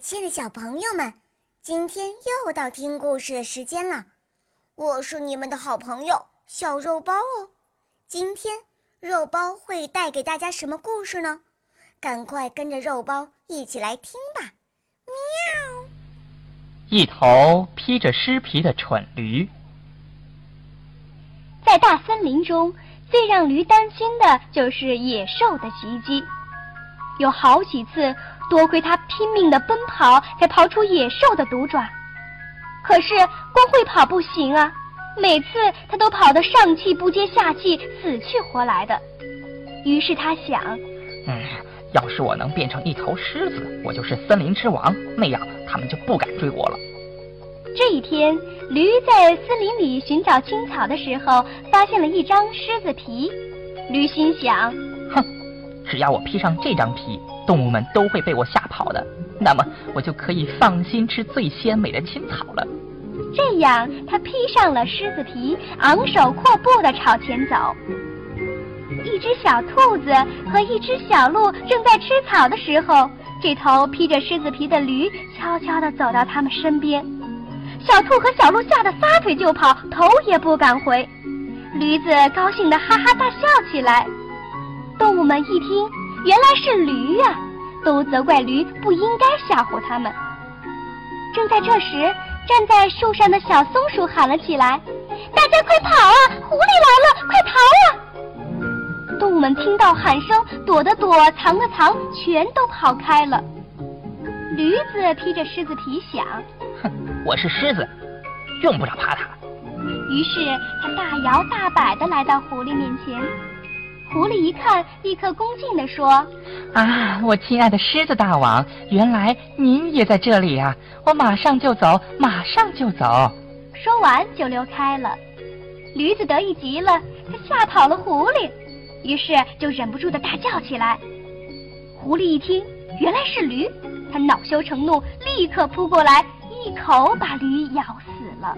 亲爱的小朋友们，今天又到听故事的时间了。我是你们的好朋友小肉包哦。今天肉包会带给大家什么故事呢？赶快跟着肉包一起来听吧！喵。一头披着尸皮的蠢驴，在大森林中，最让驴担心的就是野兽的袭击。有好几次。多亏他拼命的奔跑，才跑出野兽的毒爪。可是光会跑不行啊，每次他都跑得上气不接下气，死去活来的。于是他想：嗯，要是我能变成一头狮子，我就是森林之王，那样他们就不敢追我了。这一天，驴在森林里寻找青草的时候，发现了一张狮子皮。驴心想：哼，只要我披上这张皮。动物们都会被我吓跑的，那么我就可以放心吃最鲜美的青草了。这样，他披上了狮子皮，昂首阔步地朝前走。一只小兔子和一只小鹿正在吃草的时候，这头披着狮子皮的驴悄悄地走到他们身边。小兔和小鹿吓得撒腿就跑，头也不敢回。驴子高兴地哈哈大笑起来。动物们一听。原来是驴呀，都责怪驴不应该吓唬他们。正在这时，站在树上的小松鼠喊了起来：“大家快跑啊！狐狸来了，快逃啊！”动物们听到喊声，躲的躲，藏的藏，全都跑开了。驴子披着狮子皮，想：“哼，我是狮子，用不着怕它。”于是他大摇大摆地来到狐狸面前。狐狸一看，立刻恭敬地说：“啊，我亲爱的狮子大王，原来您也在这里呀！我马上就走，马上就走。”说完就溜开了。驴子得意极了，他吓跑了狐狸，于是就忍不住的大叫起来。狐狸一听，原来是驴，他恼羞成怒，立刻扑过来，一口把驴咬死了。